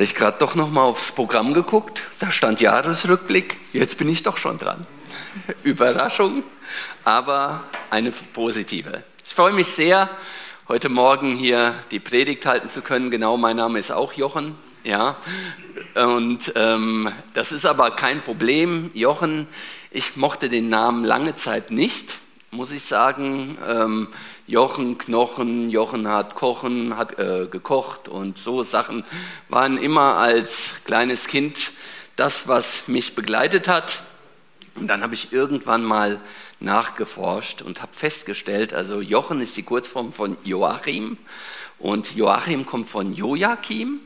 hatte ich gerade doch noch mal aufs Programm geguckt. Da stand Jahresrückblick. Jetzt bin ich doch schon dran. Überraschung, aber eine positive. Ich freue mich sehr, heute Morgen hier die Predigt halten zu können. Genau, mein Name ist auch Jochen. Ja, und ähm, das ist aber kein Problem. Jochen, ich mochte den Namen lange Zeit nicht, muss ich sagen. Ähm, Jochen Knochen, Jochen hat kochen, hat äh, gekocht und so Sachen waren immer als kleines Kind das, was mich begleitet hat. Und dann habe ich irgendwann mal nachgeforscht und habe festgestellt, also Jochen ist die Kurzform von Joachim und Joachim kommt von Joachim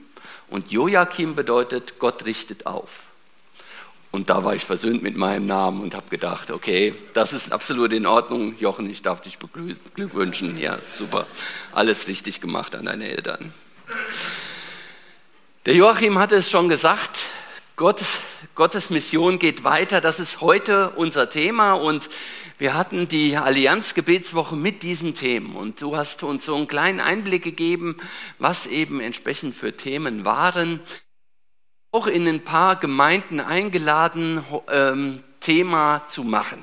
und Joachim bedeutet Gott richtet auf. Und da war ich versöhnt mit meinem Namen und habe gedacht, okay, das ist absolut in Ordnung. Jochen, ich darf dich beglückwünschen. Ja, super. Alles richtig gemacht an deine Eltern. Der Joachim hatte es schon gesagt, Gott, Gottes Mission geht weiter. Das ist heute unser Thema und wir hatten die Allianz-Gebetswoche mit diesen Themen und du hast uns so einen kleinen Einblick gegeben, was eben entsprechend für Themen waren auch in ein paar Gemeinden eingeladen, ähm, Thema zu machen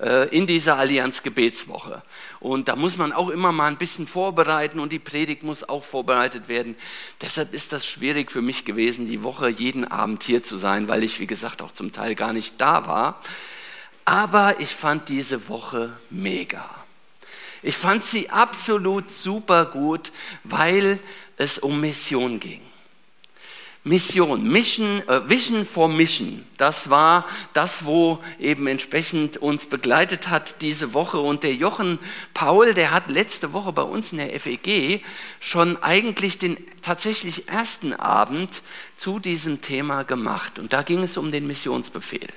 äh, in dieser Allianz Gebetswoche. Und da muss man auch immer mal ein bisschen vorbereiten und die Predigt muss auch vorbereitet werden. Deshalb ist das schwierig für mich gewesen, die Woche jeden Abend hier zu sein, weil ich, wie gesagt, auch zum Teil gar nicht da war. Aber ich fand diese Woche mega. Ich fand sie absolut super gut, weil es um Mission ging. Mission, Mission, äh, Vision for Mission, das war das, wo eben entsprechend uns begleitet hat diese Woche. Und der Jochen Paul, der hat letzte Woche bei uns in der FEG schon eigentlich den tatsächlich ersten Abend zu diesem Thema gemacht. Und da ging es um den Missionsbefehl.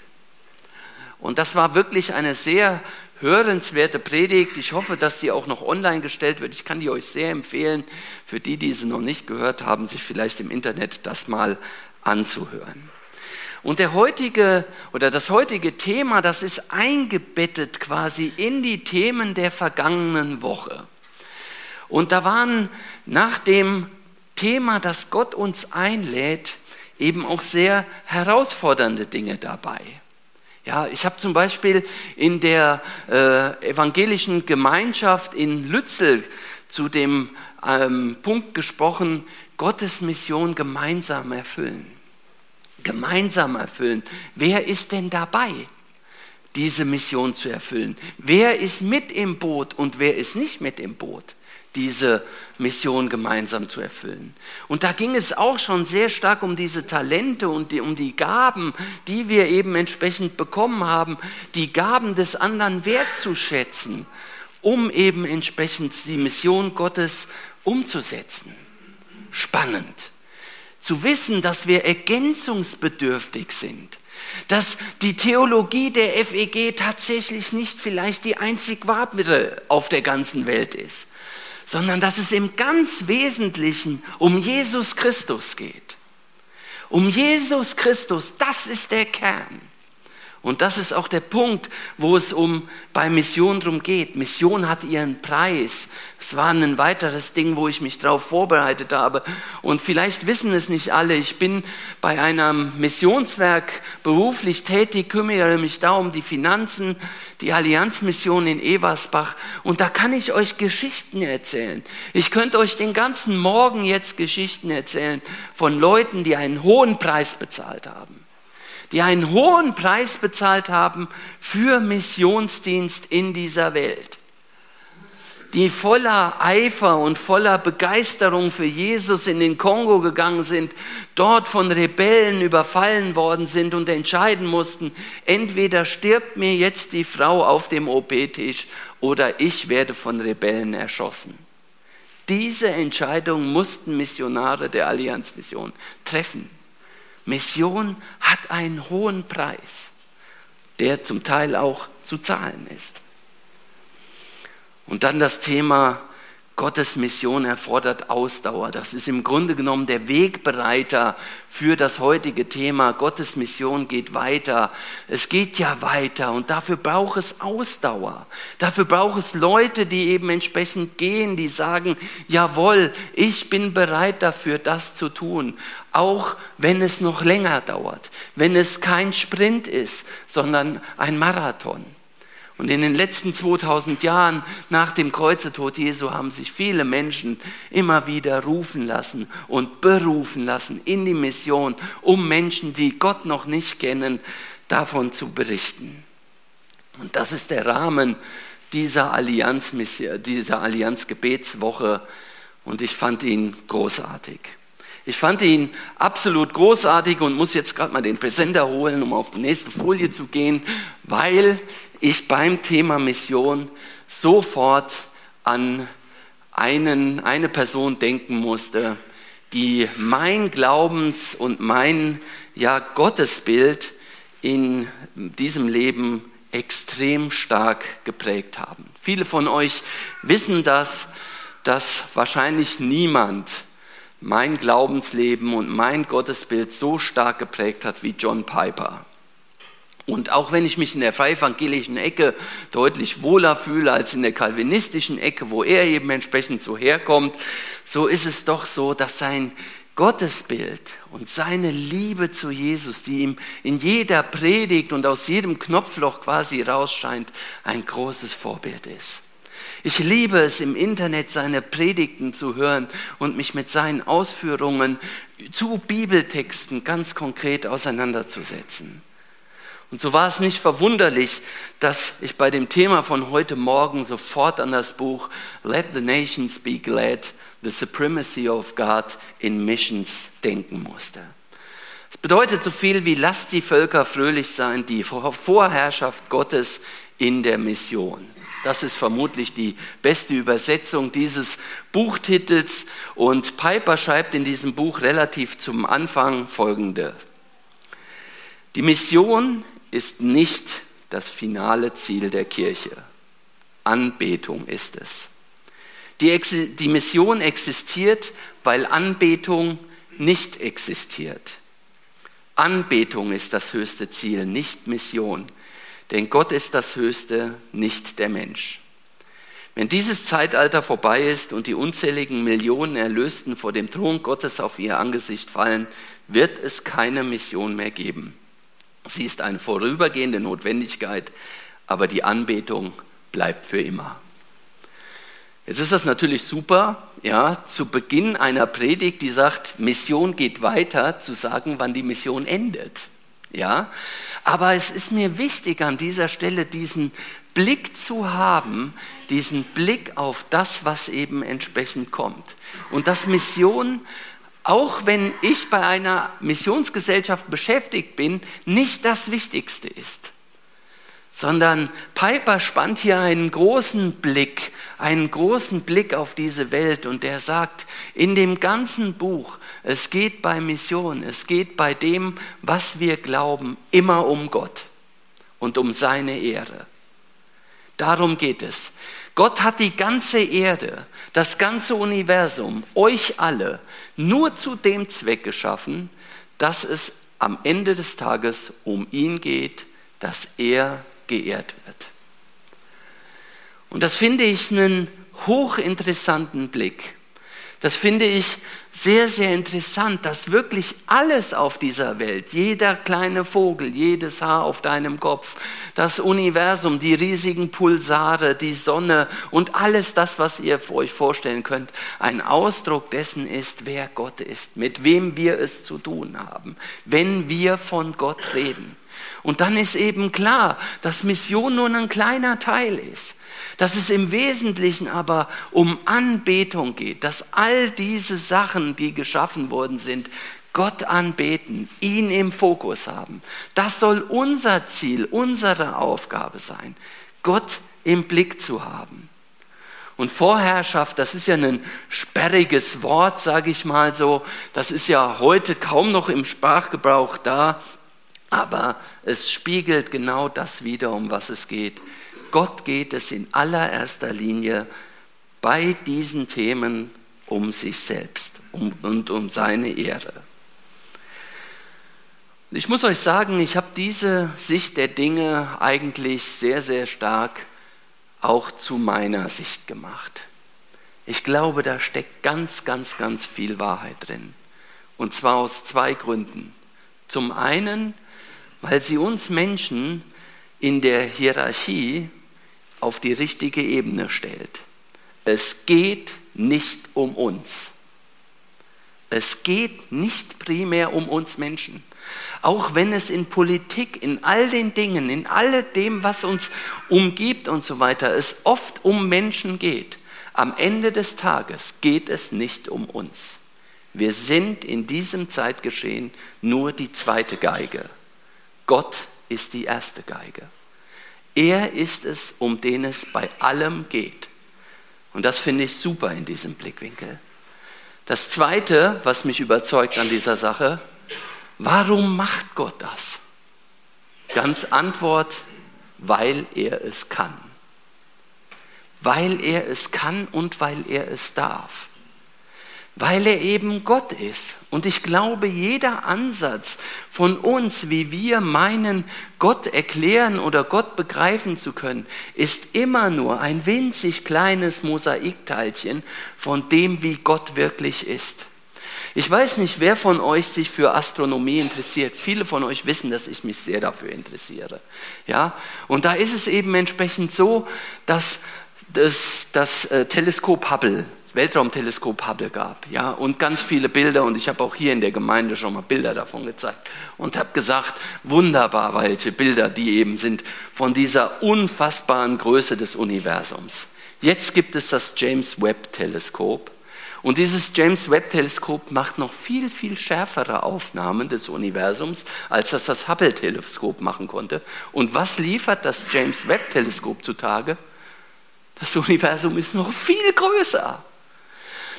Und das war wirklich eine sehr hörenswerte Predigt. Ich hoffe, dass die auch noch online gestellt wird. Ich kann die euch sehr empfehlen, für die, die sie noch nicht gehört haben, sich vielleicht im Internet das mal anzuhören. Und der heutige oder das heutige Thema, das ist eingebettet quasi in die Themen der vergangenen Woche. Und da waren nach dem Thema, dass Gott uns einlädt, eben auch sehr herausfordernde Dinge dabei. Ja, ich habe zum Beispiel in der äh, evangelischen Gemeinschaft in Lützel zu dem ähm, Punkt gesprochen, Gottes Mission gemeinsam erfüllen. Gemeinsam erfüllen. Wer ist denn dabei, diese Mission zu erfüllen? Wer ist mit im Boot und wer ist nicht mit im Boot? Diese Mission gemeinsam zu erfüllen. Und da ging es auch schon sehr stark um diese Talente und die, um die Gaben, die wir eben entsprechend bekommen haben, die Gaben des anderen wertzuschätzen, um eben entsprechend die Mission Gottes umzusetzen. Spannend. Zu wissen, dass wir ergänzungsbedürftig sind dass die Theologie der FEG tatsächlich nicht vielleicht die einzig wahre auf der ganzen Welt ist, sondern dass es im ganz Wesentlichen um Jesus Christus geht. Um Jesus Christus, das ist der Kern. Und das ist auch der Punkt, wo es um bei Mission drum geht. Mission hat ihren Preis. Es war ein weiteres Ding, wo ich mich darauf vorbereitet habe. Und vielleicht wissen es nicht alle. Ich bin bei einem Missionswerk beruflich tätig, kümmere mich da um die Finanzen, die Allianzmission in Eversbach. Und da kann ich euch Geschichten erzählen. Ich könnte euch den ganzen Morgen jetzt Geschichten erzählen von Leuten, die einen hohen Preis bezahlt haben die einen hohen Preis bezahlt haben für Missionsdienst in dieser Welt, die voller Eifer und voller Begeisterung für Jesus in den Kongo gegangen sind, dort von Rebellen überfallen worden sind und entscheiden mussten, entweder stirbt mir jetzt die Frau auf dem OP-Tisch oder ich werde von Rebellen erschossen. Diese Entscheidung mussten Missionare der Allianzmission treffen. Mission hat einen hohen Preis, der zum Teil auch zu zahlen ist. Und dann das Thema Gottes Mission erfordert Ausdauer. Das ist im Grunde genommen der Wegbereiter für das heutige Thema. Gottes Mission geht weiter. Es geht ja weiter und dafür braucht es Ausdauer. Dafür braucht es Leute, die eben entsprechend gehen, die sagen, jawohl, ich bin bereit dafür, das zu tun. Auch wenn es noch länger dauert, wenn es kein Sprint ist, sondern ein Marathon. Und in den letzten 2000 Jahren nach dem Kreuzetod Jesu haben sich viele Menschen immer wieder rufen lassen und berufen lassen in die Mission, um Menschen, die Gott noch nicht kennen, davon zu berichten. Und das ist der Rahmen dieser Allianz, dieser Allianz-Gebetswoche und ich fand ihn großartig. Ich fand ihn absolut großartig und muss jetzt gerade mal den Präsenter holen, um auf die nächste Folie zu gehen, weil ich beim Thema Mission sofort an einen, eine Person denken musste, die mein Glaubens- und mein ja, Gottesbild in diesem Leben extrem stark geprägt haben. Viele von euch wissen das, dass wahrscheinlich niemand mein Glaubensleben und mein Gottesbild so stark geprägt hat wie John Piper. Und auch wenn ich mich in der freievangelischen Ecke deutlich wohler fühle als in der kalvinistischen Ecke, wo er eben entsprechend so herkommt, so ist es doch so, dass sein Gottesbild und seine Liebe zu Jesus, die ihm in jeder Predigt und aus jedem Knopfloch quasi rausscheint, ein großes Vorbild ist. Ich liebe es, im Internet seine Predigten zu hören und mich mit seinen Ausführungen zu Bibeltexten ganz konkret auseinanderzusetzen. Und so war es nicht verwunderlich, dass ich bei dem Thema von heute Morgen sofort an das Buch Let the Nations Be Glad, The Supremacy of God in Missions denken musste. Es bedeutet so viel wie lasst die Völker fröhlich sein, die Vorherrschaft Gottes in der Mission. Das ist vermutlich die beste Übersetzung dieses Buchtitels und Piper schreibt in diesem Buch relativ zum Anfang folgende. Die Mission ist nicht das finale Ziel der Kirche. Anbetung ist es. Die, die Mission existiert, weil Anbetung nicht existiert. Anbetung ist das höchste Ziel, nicht Mission. Denn Gott ist das Höchste, nicht der Mensch. Wenn dieses Zeitalter vorbei ist und die unzähligen Millionen Erlösten vor dem Thron Gottes auf ihr Angesicht fallen, wird es keine Mission mehr geben. Sie ist eine vorübergehende Notwendigkeit, aber die Anbetung bleibt für immer. Jetzt ist das natürlich super, ja, zu Beginn einer Predigt, die sagt, Mission geht weiter, zu sagen, wann die Mission endet. Ja, aber es ist mir wichtig, an dieser Stelle diesen Blick zu haben, diesen Blick auf das, was eben entsprechend kommt. Und dass Mission auch wenn ich bei einer Missionsgesellschaft beschäftigt bin, nicht das Wichtigste ist. Sondern Piper spannt hier einen großen Blick, einen großen Blick auf diese Welt und der sagt, in dem ganzen Buch, es geht bei Mission, es geht bei dem, was wir glauben, immer um Gott und um seine Ehre. Darum geht es. Gott hat die ganze Erde, das ganze Universum, euch alle nur zu dem Zweck geschaffen, dass es am Ende des Tages um ihn geht, dass er geehrt wird. Und das finde ich einen hochinteressanten Blick. Das finde ich sehr, sehr interessant, dass wirklich alles auf dieser Welt, jeder kleine Vogel, jedes Haar auf deinem Kopf, das Universum, die riesigen Pulsare, die Sonne und alles das, was ihr euch vorstellen könnt, ein Ausdruck dessen ist, wer Gott ist, mit wem wir es zu tun haben, wenn wir von Gott reden. Und dann ist eben klar, dass Mission nur ein kleiner Teil ist dass es im Wesentlichen aber um Anbetung geht, dass all diese Sachen, die geschaffen worden sind, Gott anbeten, ihn im Fokus haben. Das soll unser Ziel, unsere Aufgabe sein, Gott im Blick zu haben. Und Vorherrschaft, das ist ja ein sperriges Wort, sage ich mal so. Das ist ja heute kaum noch im Sprachgebrauch da, aber es spiegelt genau das wieder, um was es geht. Gott geht es in allererster Linie bei diesen Themen um sich selbst und um seine Ehre. Ich muss euch sagen, ich habe diese Sicht der Dinge eigentlich sehr, sehr stark auch zu meiner Sicht gemacht. Ich glaube, da steckt ganz, ganz, ganz viel Wahrheit drin. Und zwar aus zwei Gründen. Zum einen, weil sie uns Menschen in der Hierarchie auf die richtige Ebene stellt. Es geht nicht um uns. Es geht nicht primär um uns Menschen. Auch wenn es in Politik, in all den Dingen, in all dem, was uns umgibt und so weiter, es oft um Menschen geht. Am Ende des Tages geht es nicht um uns. Wir sind in diesem Zeitgeschehen nur die zweite Geige. Gott ist die erste Geige. Er ist es, um den es bei allem geht. Und das finde ich super in diesem Blickwinkel. Das Zweite, was mich überzeugt an dieser Sache, warum macht Gott das? Ganz Antwort, weil er es kann. Weil er es kann und weil er es darf weil er eben Gott ist. Und ich glaube, jeder Ansatz von uns, wie wir meinen, Gott erklären oder Gott begreifen zu können, ist immer nur ein winzig kleines Mosaikteilchen von dem, wie Gott wirklich ist. Ich weiß nicht, wer von euch sich für Astronomie interessiert. Viele von euch wissen, dass ich mich sehr dafür interessiere. Ja? Und da ist es eben entsprechend so, dass das, das äh, Teleskop Hubble Weltraumteleskop Hubble gab, ja, und ganz viele Bilder und ich habe auch hier in der Gemeinde schon mal Bilder davon gezeigt und habe gesagt, wunderbar, welche Bilder die eben sind von dieser unfassbaren Größe des Universums. Jetzt gibt es das James Webb Teleskop und dieses James Webb Teleskop macht noch viel viel schärfere Aufnahmen des Universums, als das das Hubble Teleskop machen konnte. Und was liefert das James Webb Teleskop zutage? Das Universum ist noch viel größer.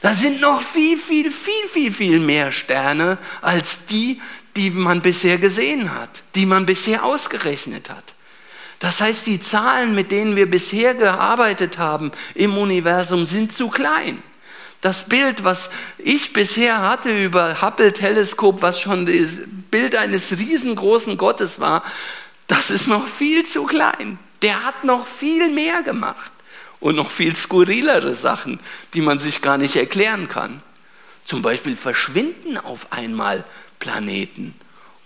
Da sind noch viel, viel, viel, viel, viel mehr Sterne als die, die man bisher gesehen hat, die man bisher ausgerechnet hat. Das heißt, die Zahlen, mit denen wir bisher gearbeitet haben im Universum, sind zu klein. Das Bild, was ich bisher hatte über Hubble-Teleskop, was schon das Bild eines riesengroßen Gottes war, das ist noch viel zu klein. Der hat noch viel mehr gemacht und noch viel skurrilere Sachen, die man sich gar nicht erklären kann. Zum Beispiel verschwinden auf einmal Planeten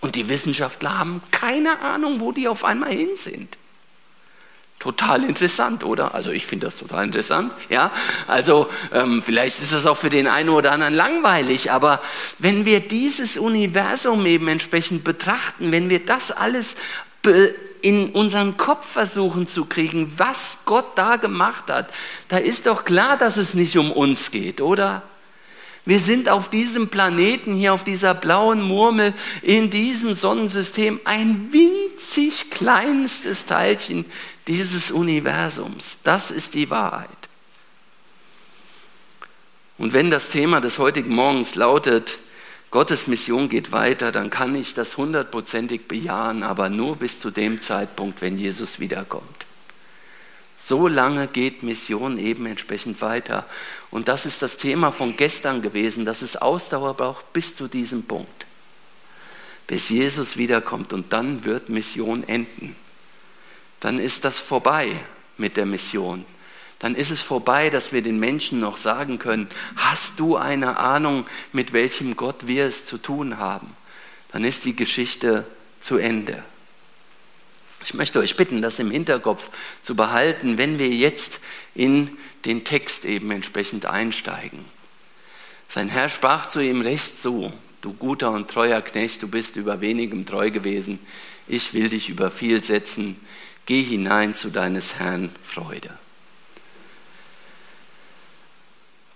und die Wissenschaftler haben keine Ahnung, wo die auf einmal hin sind. Total interessant, oder? Also ich finde das total interessant. Ja, also ähm, vielleicht ist das auch für den einen oder anderen langweilig, aber wenn wir dieses Universum eben entsprechend betrachten, wenn wir das alles be in unseren Kopf versuchen zu kriegen, was Gott da gemacht hat, da ist doch klar, dass es nicht um uns geht, oder? Wir sind auf diesem Planeten hier, auf dieser blauen Murmel, in diesem Sonnensystem ein winzig kleinstes Teilchen dieses Universums. Das ist die Wahrheit. Und wenn das Thema des heutigen Morgens lautet, Gottes Mission geht weiter, dann kann ich das hundertprozentig bejahen, aber nur bis zu dem Zeitpunkt, wenn Jesus wiederkommt. So lange geht Mission eben entsprechend weiter. Und das ist das Thema von gestern gewesen, dass es Ausdauer braucht bis zu diesem Punkt. Bis Jesus wiederkommt und dann wird Mission enden. Dann ist das vorbei mit der Mission dann ist es vorbei, dass wir den Menschen noch sagen können, hast du eine Ahnung, mit welchem Gott wir es zu tun haben? Dann ist die Geschichte zu Ende. Ich möchte euch bitten, das im Hinterkopf zu behalten, wenn wir jetzt in den Text eben entsprechend einsteigen. Sein Herr sprach zu ihm recht so, du guter und treuer Knecht, du bist über wenigem treu gewesen, ich will dich über viel setzen, geh hinein zu deines Herrn Freude.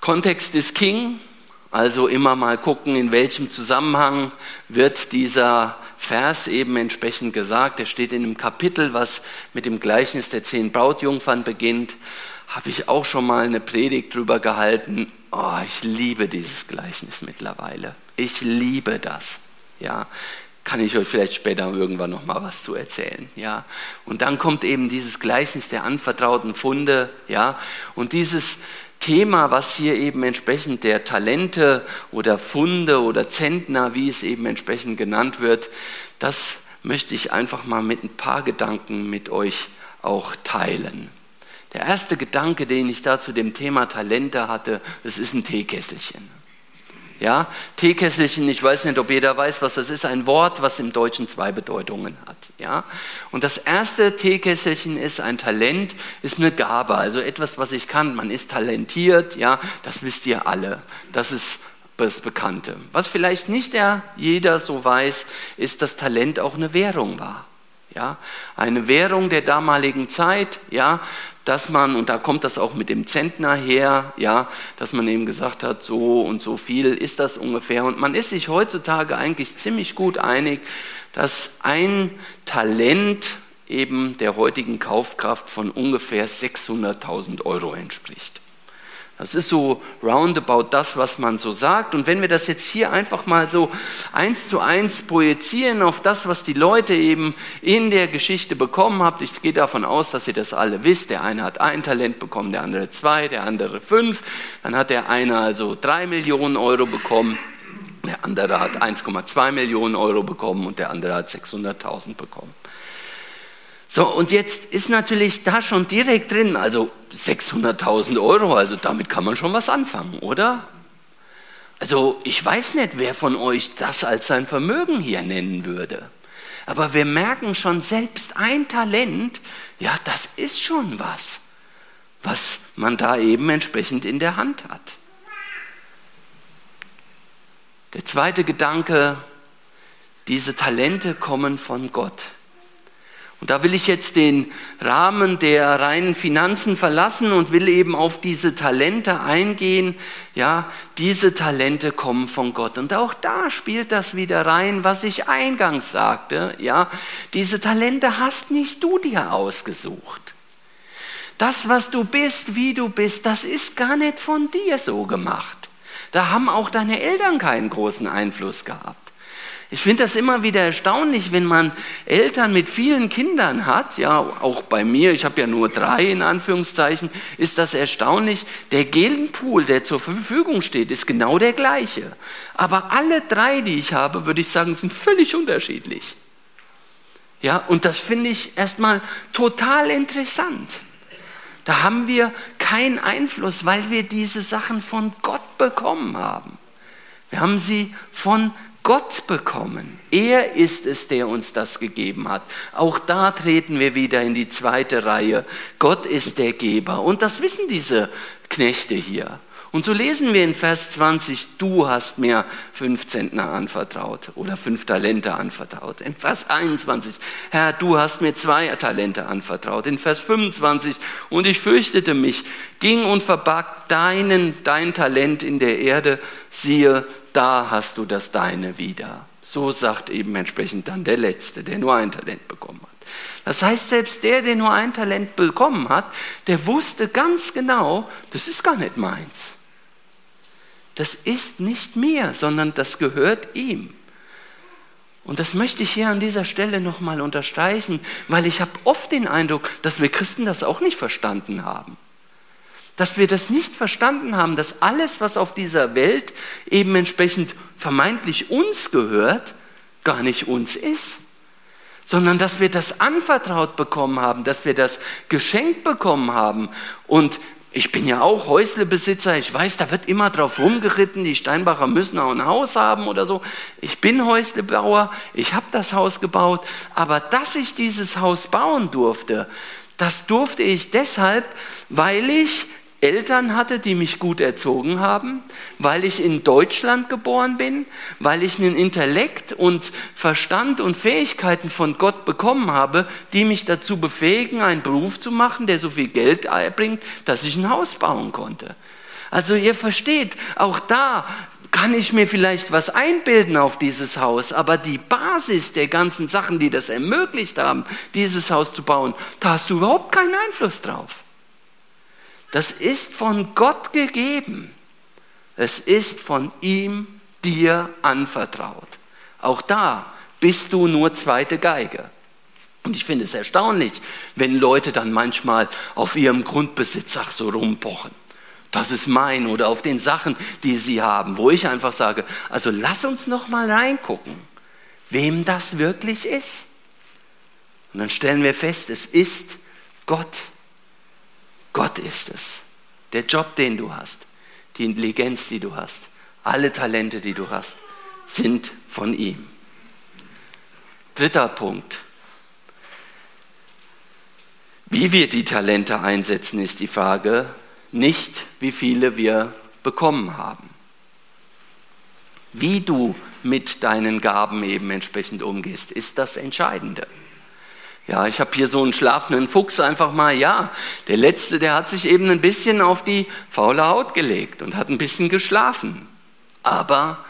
Kontext ist King, also immer mal gucken, in welchem Zusammenhang wird dieser Vers eben entsprechend gesagt. Er steht in einem Kapitel, was mit dem Gleichnis der zehn Brautjungfern beginnt. Habe ich auch schon mal eine Predigt drüber gehalten. Oh, ich liebe dieses Gleichnis mittlerweile. Ich liebe das. Ja, kann ich euch vielleicht später irgendwann noch mal was zu erzählen, ja. Und dann kommt eben dieses Gleichnis der anvertrauten Funde, ja. Und dieses Thema, was hier eben entsprechend der Talente oder Funde oder Zentner, wie es eben entsprechend genannt wird, das möchte ich einfach mal mit ein paar Gedanken mit euch auch teilen. Der erste Gedanke, den ich da zu dem Thema Talente hatte, das ist ein Teekesselchen. Ja, Teekesselchen, ich weiß nicht, ob jeder weiß, was das ist, ein Wort, was im Deutschen zwei Bedeutungen hat. Ja, und das erste Teekesselchen ist ein Talent, ist eine Gabe, also etwas, was ich kann. Man ist talentiert, ja, das wisst ihr alle. Das ist das Bekannte. Was vielleicht nicht der, jeder so weiß, ist, dass Talent auch eine Währung war. Ja, eine Währung der damaligen Zeit, ja, dass man, und da kommt das auch mit dem Zentner her, ja, dass man eben gesagt hat, so und so viel ist das ungefähr. Und man ist sich heutzutage eigentlich ziemlich gut einig, dass ein Talent eben der heutigen Kaufkraft von ungefähr 600.000 Euro entspricht. Das ist so roundabout das, was man so sagt. Und wenn wir das jetzt hier einfach mal so eins zu eins projizieren auf das, was die Leute eben in der Geschichte bekommen haben, ich gehe davon aus, dass ihr das alle wisst. Der eine hat ein Talent bekommen, der andere zwei, der andere fünf. Dann hat der eine also drei Millionen Euro bekommen. Der andere hat 1,2 Millionen Euro bekommen und der andere hat 600.000 bekommen. So, und jetzt ist natürlich da schon direkt drin, also 600.000 Euro, also damit kann man schon was anfangen, oder? Also ich weiß nicht, wer von euch das als sein Vermögen hier nennen würde. Aber wir merken schon, selbst ein Talent, ja, das ist schon was, was man da eben entsprechend in der Hand hat. Der zweite Gedanke, diese Talente kommen von Gott. Und da will ich jetzt den Rahmen der reinen Finanzen verlassen und will eben auf diese Talente eingehen. Ja, diese Talente kommen von Gott. Und auch da spielt das wieder rein, was ich eingangs sagte. Ja, diese Talente hast nicht du dir ausgesucht. Das, was du bist, wie du bist, das ist gar nicht von dir so gemacht. Da haben auch deine Eltern keinen großen Einfluss gehabt. Ich finde das immer wieder erstaunlich, wenn man Eltern mit vielen Kindern hat, ja, auch bei mir, ich habe ja nur drei in Anführungszeichen, ist das erstaunlich. Der Genpool, der zur Verfügung steht, ist genau der gleiche. Aber alle drei, die ich habe, würde ich sagen, sind völlig unterschiedlich. Ja, und das finde ich erstmal total interessant. Da haben wir keinen Einfluss, weil wir diese Sachen von Gott bekommen haben. Wir haben sie von Gott bekommen. Er ist es, der uns das gegeben hat. Auch da treten wir wieder in die zweite Reihe. Gott ist der Geber. Und das wissen diese Knechte hier. Und so lesen wir in Vers 20, du hast mir fünf Zentner anvertraut oder fünf Talente anvertraut. In Vers 21, Herr, du hast mir zwei Talente anvertraut. In Vers 25, und ich fürchtete mich, ging und verbarg deinen, dein Talent in der Erde, siehe, da hast du das Deine wieder. So sagt eben entsprechend dann der Letzte, der nur ein Talent bekommen hat. Das heißt, selbst der, der nur ein Talent bekommen hat, der wusste ganz genau, das ist gar nicht meins. Das ist nicht mir, sondern das gehört ihm. Und das möchte ich hier an dieser Stelle nochmal unterstreichen, weil ich habe oft den Eindruck, dass wir Christen das auch nicht verstanden haben dass wir das nicht verstanden haben, dass alles, was auf dieser Welt eben entsprechend vermeintlich uns gehört, gar nicht uns ist, sondern dass wir das anvertraut bekommen haben, dass wir das geschenkt bekommen haben. Und ich bin ja auch Häuslebesitzer, ich weiß, da wird immer drauf rumgeritten, die Steinbacher müssen auch ein Haus haben oder so. Ich bin Häuslebauer, ich habe das Haus gebaut, aber dass ich dieses Haus bauen durfte, das durfte ich deshalb, weil ich Eltern hatte, die mich gut erzogen haben, weil ich in Deutschland geboren bin, weil ich einen Intellekt und Verstand und Fähigkeiten von Gott bekommen habe, die mich dazu befähigen, einen Beruf zu machen, der so viel Geld bringt, dass ich ein Haus bauen konnte. Also ihr versteht, auch da kann ich mir vielleicht was einbilden auf dieses Haus, aber die Basis der ganzen Sachen, die das ermöglicht haben, dieses Haus zu bauen, da hast du überhaupt keinen Einfluss drauf. Das ist von Gott gegeben. Es ist von ihm dir anvertraut. Auch da bist du nur zweite Geige. Und ich finde es erstaunlich, wenn Leute dann manchmal auf ihrem Grundbesitz ach, so rumpochen. das ist mein oder auf den Sachen, die sie haben, wo ich einfach sage, also lass uns noch mal reingucken, wem das wirklich ist. Und dann stellen wir fest, es ist Gott. Gott ist es. Der Job, den du hast, die Intelligenz, die du hast, alle Talente, die du hast, sind von ihm. Dritter Punkt. Wie wir die Talente einsetzen, ist die Frage, nicht wie viele wir bekommen haben. Wie du mit deinen Gaben eben entsprechend umgehst, ist das Entscheidende. Ja, ich habe hier so einen schlafenden Fuchs einfach mal, ja, der letzte, der hat sich eben ein bisschen auf die faule Haut gelegt und hat ein bisschen geschlafen. Aber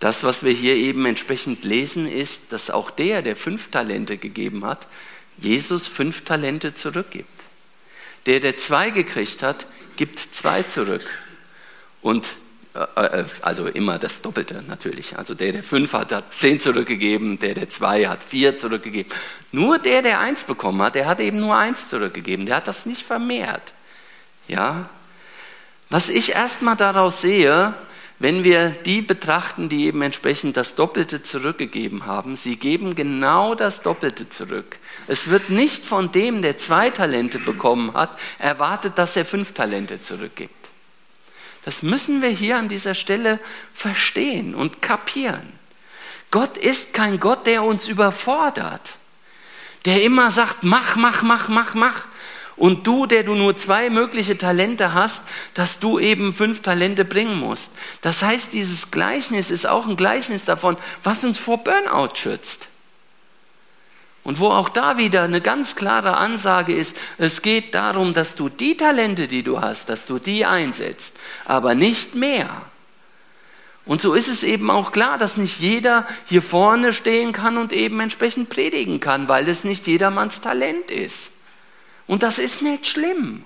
das, was wir hier eben entsprechend lesen, ist, dass auch der, der fünf Talente gegeben hat, Jesus fünf Talente zurückgibt. Der, der zwei gekriegt hat, gibt zwei zurück. Und also immer das Doppelte natürlich. Also der, der fünf hat, hat zehn zurückgegeben, der, der zwei hat vier zurückgegeben. Nur der, der eins bekommen hat, der hat eben nur eins zurückgegeben. Der hat das nicht vermehrt. Ja? Was ich erstmal daraus sehe, wenn wir die betrachten, die eben entsprechend das Doppelte zurückgegeben haben, sie geben genau das Doppelte zurück. Es wird nicht von dem, der zwei Talente bekommen hat, erwartet, dass er fünf Talente zurückgibt. Das müssen wir hier an dieser Stelle verstehen und kapieren. Gott ist kein Gott, der uns überfordert, der immer sagt, mach, mach, mach, mach, mach. Und du, der du nur zwei mögliche Talente hast, dass du eben fünf Talente bringen musst. Das heißt, dieses Gleichnis ist auch ein Gleichnis davon, was uns vor Burnout schützt. Und wo auch da wieder eine ganz klare Ansage ist, es geht darum, dass du die Talente, die du hast, dass du die einsetzt, aber nicht mehr. Und so ist es eben auch klar, dass nicht jeder hier vorne stehen kann und eben entsprechend predigen kann, weil es nicht jedermanns Talent ist. Und das ist nicht schlimm.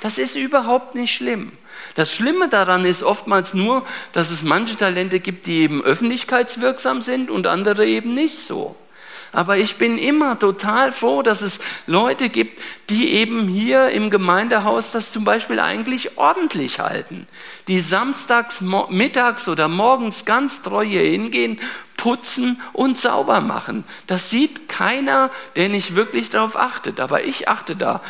Das ist überhaupt nicht schlimm. Das Schlimme daran ist oftmals nur, dass es manche Talente gibt, die eben öffentlichkeitswirksam sind und andere eben nicht so. Aber ich bin immer total froh, dass es Leute gibt, die eben hier im Gemeindehaus das zum Beispiel eigentlich ordentlich halten. Die samstags, mittags oder morgens ganz treu hier hingehen, putzen und sauber machen. Das sieht keiner, der nicht wirklich darauf achtet. Aber ich achte da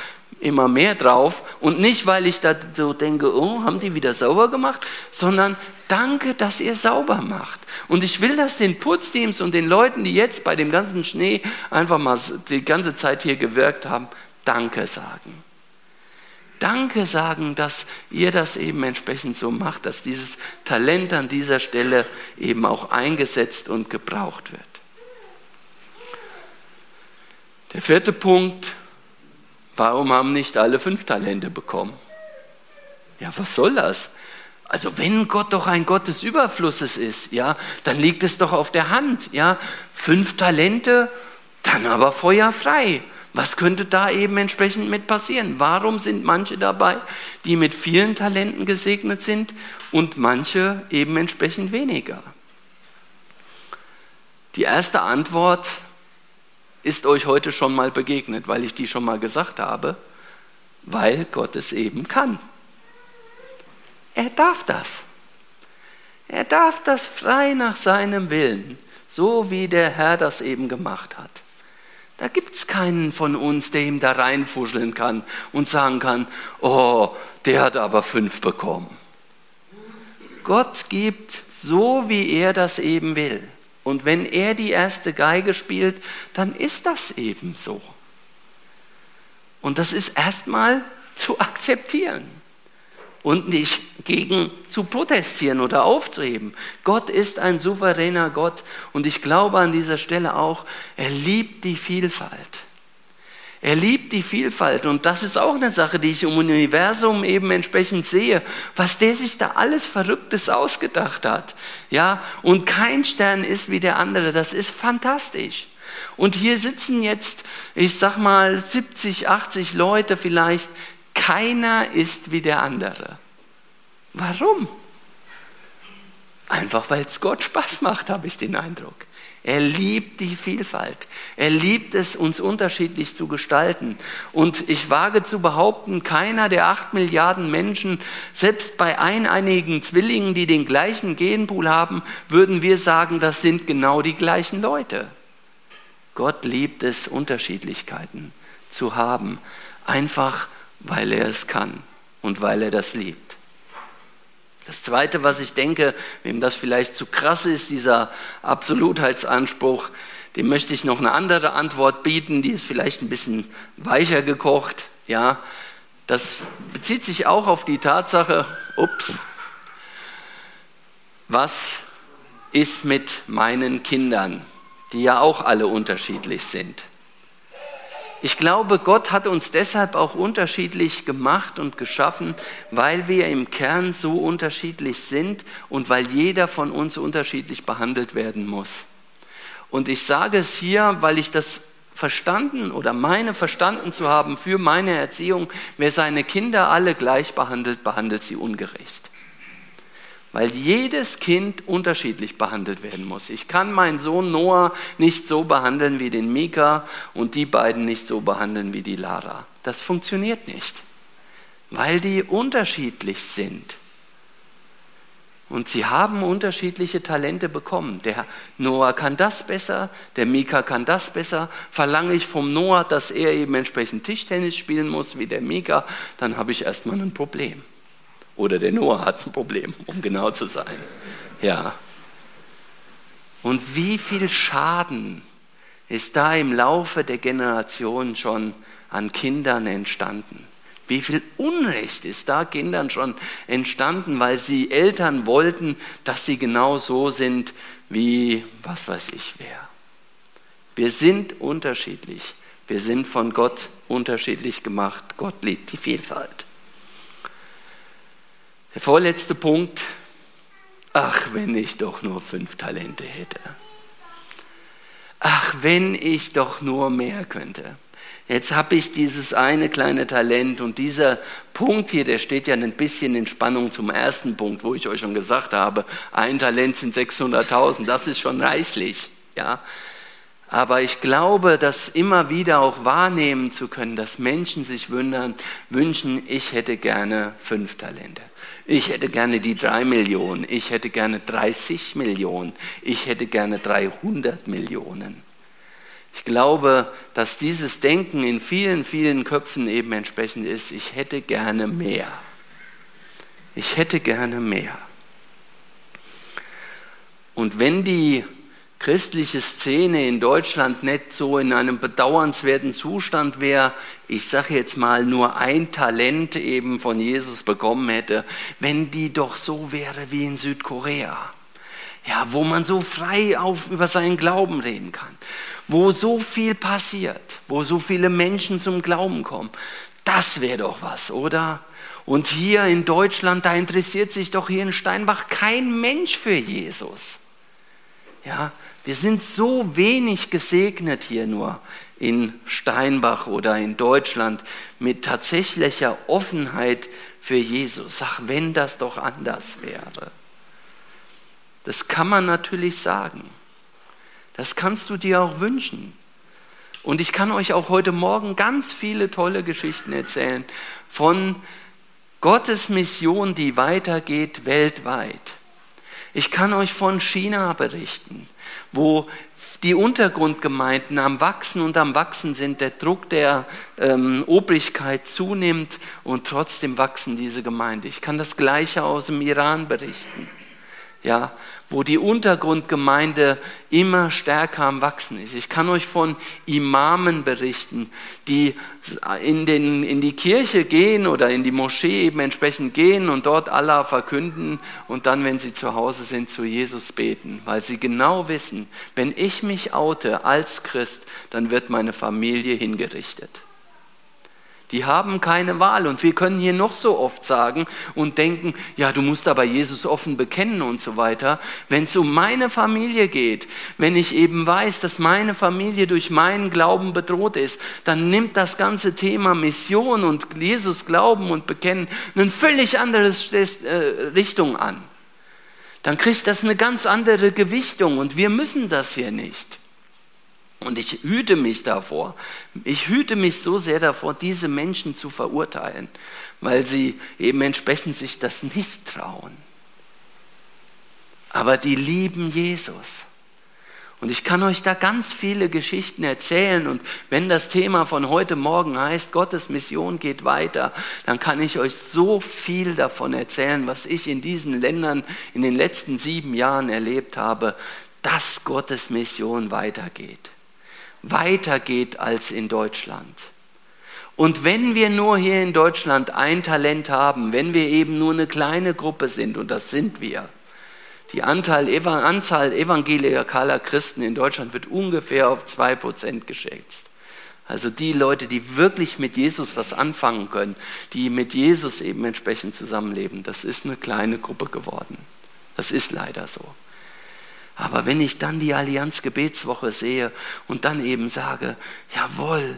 immer mehr drauf und nicht, weil ich da so denke, oh, haben die wieder sauber gemacht, sondern danke, dass ihr sauber macht. Und ich will das den Putzteams und den Leuten, die jetzt bei dem ganzen Schnee einfach mal die ganze Zeit hier gewirkt haben, danke sagen. Danke sagen, dass ihr das eben entsprechend so macht, dass dieses Talent an dieser Stelle eben auch eingesetzt und gebraucht wird. Der vierte Punkt, warum haben nicht alle fünf Talente bekommen? Ja, was soll das? Also wenn Gott doch ein Gott des Überflusses ist, ja, dann liegt es doch auf der Hand, ja. Fünf Talente, dann aber feuerfrei. Was könnte da eben entsprechend mit passieren? Warum sind manche dabei, die mit vielen Talenten gesegnet sind und manche eben entsprechend weniger? Die erste Antwort ist euch heute schon mal begegnet, weil ich die schon mal gesagt habe, weil Gott es eben kann. Er darf das. Er darf das frei nach seinem Willen, so wie der Herr das eben gemacht hat. Da gibt es keinen von uns, der ihm da reinfuscheln kann und sagen kann, oh, der hat aber fünf bekommen. Gott gibt so, wie er das eben will. Und wenn er die erste Geige spielt, dann ist das eben so. Und das ist erstmal zu akzeptieren und nicht gegen zu protestieren oder aufzuheben. Gott ist ein souveräner Gott und ich glaube an dieser Stelle auch, er liebt die Vielfalt. Er liebt die Vielfalt und das ist auch eine Sache, die ich im Universum eben entsprechend sehe, was der sich da alles Verrücktes ausgedacht hat. Ja, und kein Stern ist wie der andere, das ist fantastisch. Und hier sitzen jetzt, ich sag mal, 70, 80 Leute vielleicht, keiner ist wie der andere. Warum? Einfach weil es Gott Spaß macht, habe ich den Eindruck. Er liebt die Vielfalt. Er liebt es, uns unterschiedlich zu gestalten. Und ich wage zu behaupten, keiner der acht Milliarden Menschen, selbst bei eineinigen Zwillingen, die den gleichen Genpool haben, würden wir sagen, das sind genau die gleichen Leute. Gott liebt es, Unterschiedlichkeiten zu haben, einfach weil er es kann und weil er das liebt. Das Zweite, was ich denke, wem das vielleicht zu krass ist, dieser Absolutheitsanspruch, dem möchte ich noch eine andere Antwort bieten, die ist vielleicht ein bisschen weicher gekocht. Ja, das bezieht sich auch auf die Tatsache, ups, was ist mit meinen Kindern, die ja auch alle unterschiedlich sind. Ich glaube, Gott hat uns deshalb auch unterschiedlich gemacht und geschaffen, weil wir im Kern so unterschiedlich sind und weil jeder von uns unterschiedlich behandelt werden muss. Und ich sage es hier, weil ich das verstanden oder meine verstanden zu haben für meine Erziehung, wer seine Kinder alle gleich behandelt, behandelt sie ungerecht weil jedes Kind unterschiedlich behandelt werden muss. Ich kann meinen Sohn Noah nicht so behandeln wie den Mika und die beiden nicht so behandeln wie die Lara. Das funktioniert nicht, weil die unterschiedlich sind. Und sie haben unterschiedliche Talente bekommen. Der Noah kann das besser, der Mika kann das besser. Verlange ich vom Noah, dass er eben entsprechend Tischtennis spielen muss wie der Mika, dann habe ich erstmal ein Problem. Oder der Noah hat ein Problem, um genau zu sein. Ja. Und wie viel Schaden ist da im Laufe der Generationen schon an Kindern entstanden? Wie viel Unrecht ist da Kindern schon entstanden, weil sie Eltern wollten, dass sie genau so sind wie was weiß ich wer. Wir sind unterschiedlich. Wir sind von Gott unterschiedlich gemacht. Gott liebt die Vielfalt. Der vorletzte Punkt, ach, wenn ich doch nur fünf Talente hätte. Ach, wenn ich doch nur mehr könnte. Jetzt habe ich dieses eine kleine Talent und dieser Punkt hier, der steht ja ein bisschen in Spannung zum ersten Punkt, wo ich euch schon gesagt habe, ein Talent sind 600.000, das ist schon reichlich, ja. Aber ich glaube, das immer wieder auch wahrnehmen zu können, dass Menschen sich wundern, wünschen, ich hätte gerne fünf Talente. Ich hätte gerne die drei Millionen. Ich hätte gerne 30 Millionen. Ich hätte gerne 300 Millionen. Ich glaube, dass dieses Denken in vielen, vielen Köpfen eben entsprechend ist. Ich hätte gerne mehr. Ich hätte gerne mehr. Und wenn die christliche Szene in Deutschland nicht so in einem bedauernswerten Zustand wäre, ich sage jetzt mal nur ein Talent eben von Jesus bekommen hätte, wenn die doch so wäre wie in Südkorea. Ja, wo man so frei auf, über seinen Glauben reden kann, wo so viel passiert, wo so viele Menschen zum Glauben kommen. Das wäre doch was, oder? Und hier in Deutschland, da interessiert sich doch hier in Steinbach kein Mensch für Jesus. Ja, wir sind so wenig gesegnet hier nur in Steinbach oder in Deutschland mit tatsächlicher Offenheit für Jesus. Ach, wenn das doch anders wäre. Das kann man natürlich sagen. Das kannst du dir auch wünschen. Und ich kann euch auch heute Morgen ganz viele tolle Geschichten erzählen von Gottes Mission, die weitergeht weltweit. Ich kann euch von China berichten wo die Untergrundgemeinden am Wachsen und am Wachsen sind, der Druck der ähm, Obrigkeit zunimmt und trotzdem wachsen diese Gemeinden. Ich kann das Gleiche aus dem Iran berichten. Ja, wo die Untergrundgemeinde immer stärker am Wachsen ist. Ich kann euch von Imamen berichten, die in, den, in die Kirche gehen oder in die Moschee eben entsprechend gehen und dort Allah verkünden und dann, wenn sie zu Hause sind, zu Jesus beten, weil sie genau wissen, wenn ich mich oute als Christ, dann wird meine Familie hingerichtet. Die haben keine Wahl. Und wir können hier noch so oft sagen und denken, ja, du musst aber Jesus offen bekennen und so weiter. Wenn es um meine Familie geht, wenn ich eben weiß, dass meine Familie durch meinen Glauben bedroht ist, dann nimmt das ganze Thema Mission und Jesus glauben und bekennen eine völlig andere äh, Richtung an. dann kriegt das eine ganz andere Gewichtung und wir müssen das hier nicht. Und ich hüte mich davor, ich hüte mich so sehr davor, diese Menschen zu verurteilen, weil sie eben entsprechend sich das nicht trauen. Aber die lieben Jesus. Und ich kann euch da ganz viele Geschichten erzählen. Und wenn das Thema von heute Morgen heißt, Gottes Mission geht weiter, dann kann ich euch so viel davon erzählen, was ich in diesen Ländern in den letzten sieben Jahren erlebt habe, dass Gottes Mission weitergeht. Weitergeht als in Deutschland. Und wenn wir nur hier in Deutschland ein Talent haben, wenn wir eben nur eine kleine Gruppe sind, und das sind wir, die Anteil, Anzahl evangelikaler Christen in Deutschland wird ungefähr auf 2% geschätzt. Also die Leute, die wirklich mit Jesus was anfangen können, die mit Jesus eben entsprechend zusammenleben, das ist eine kleine Gruppe geworden. Das ist leider so. Aber wenn ich dann die Allianz Gebetswoche sehe und dann eben sage, jawohl,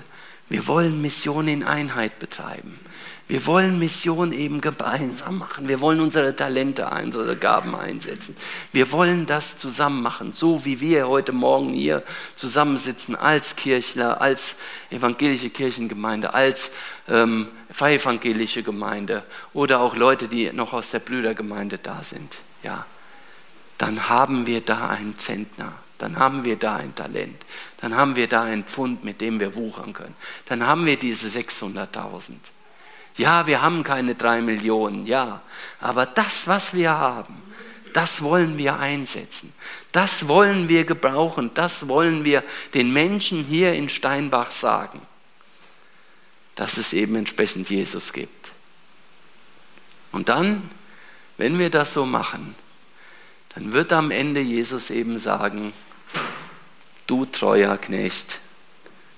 wir wollen Mission in Einheit betreiben. Wir wollen Mission eben gemeinsam machen. Wir wollen unsere Talente, unsere Gaben einsetzen. Wir wollen das zusammen machen, so wie wir heute Morgen hier zusammensitzen als Kirchler, als evangelische Kirchengemeinde, als ähm, freievangelische Gemeinde oder auch Leute, die noch aus der Brüdergemeinde da sind. Ja, dann haben wir da einen Zentner. Dann haben wir da ein Talent. Dann haben wir da ein Pfund, mit dem wir wuchern können. Dann haben wir diese 600.000. Ja, wir haben keine drei Millionen, ja, aber das, was wir haben, das wollen wir einsetzen. Das wollen wir gebrauchen. Das wollen wir den Menschen hier in Steinbach sagen, dass es eben entsprechend Jesus gibt. Und dann, wenn wir das so machen, dann wird am Ende Jesus eben sagen, du treuer Knecht,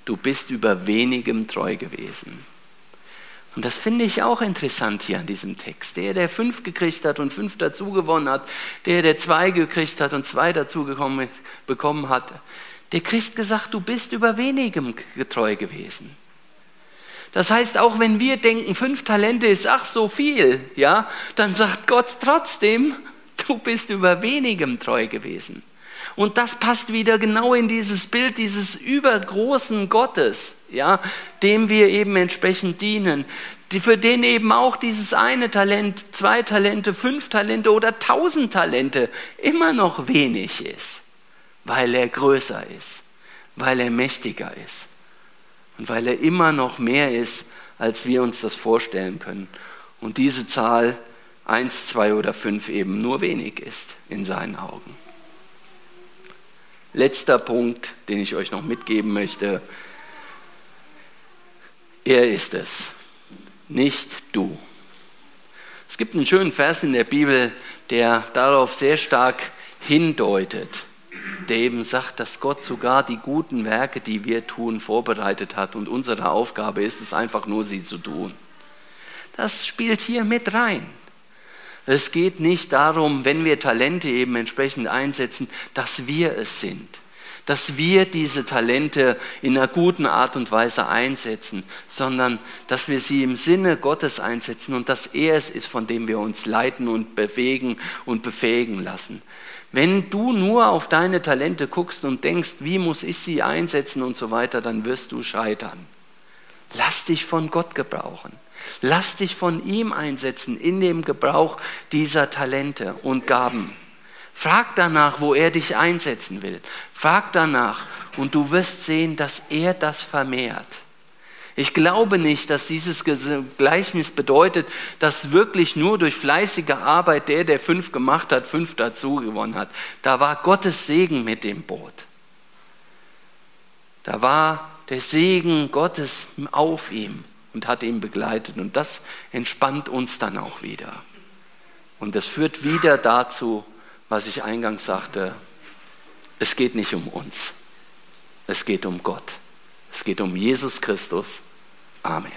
du bist über wenigem treu gewesen und das finde ich auch interessant hier an diesem Text. Der, der fünf gekriegt hat und fünf dazu gewonnen hat, der, der zwei gekriegt hat und zwei dazu bekommen hat, der kriegt gesagt, du bist über wenigem getreu gewesen. Das heißt, auch wenn wir denken, fünf Talente ist ach so viel, ja, dann sagt Gott trotzdem, du bist über wenigem treu gewesen. Und das passt wieder genau in dieses Bild dieses übergroßen Gottes, ja, dem wir eben entsprechend dienen, die für den eben auch dieses eine Talent, zwei Talente, fünf Talente oder tausend Talente immer noch wenig ist, weil er größer ist, weil er mächtiger ist und weil er immer noch mehr ist, als wir uns das vorstellen können. Und diese Zahl eins, zwei oder fünf eben nur wenig ist in seinen Augen. Letzter Punkt, den ich euch noch mitgeben möchte. Er ist es, nicht du. Es gibt einen schönen Vers in der Bibel, der darauf sehr stark hindeutet, der eben sagt, dass Gott sogar die guten Werke, die wir tun, vorbereitet hat und unsere Aufgabe ist es einfach nur, sie zu tun. Das spielt hier mit rein. Es geht nicht darum, wenn wir Talente eben entsprechend einsetzen, dass wir es sind, dass wir diese Talente in einer guten Art und Weise einsetzen, sondern dass wir sie im Sinne Gottes einsetzen und dass er es ist, von dem wir uns leiten und bewegen und befähigen lassen. Wenn du nur auf deine Talente guckst und denkst, wie muss ich sie einsetzen und so weiter, dann wirst du scheitern. Lass dich von Gott gebrauchen. Lass dich von ihm einsetzen in dem Gebrauch dieser Talente und Gaben. Frag danach, wo er dich einsetzen will. Frag danach und du wirst sehen, dass er das vermehrt. Ich glaube nicht, dass dieses Gleichnis bedeutet, dass wirklich nur durch fleißige Arbeit der, der fünf gemacht hat, fünf dazu gewonnen hat. Da war Gottes Segen mit dem Boot. Da war der Segen Gottes auf ihm und hat ihn begleitet. Und das entspannt uns dann auch wieder. Und das führt wieder dazu, was ich eingangs sagte, es geht nicht um uns, es geht um Gott, es geht um Jesus Christus. Amen.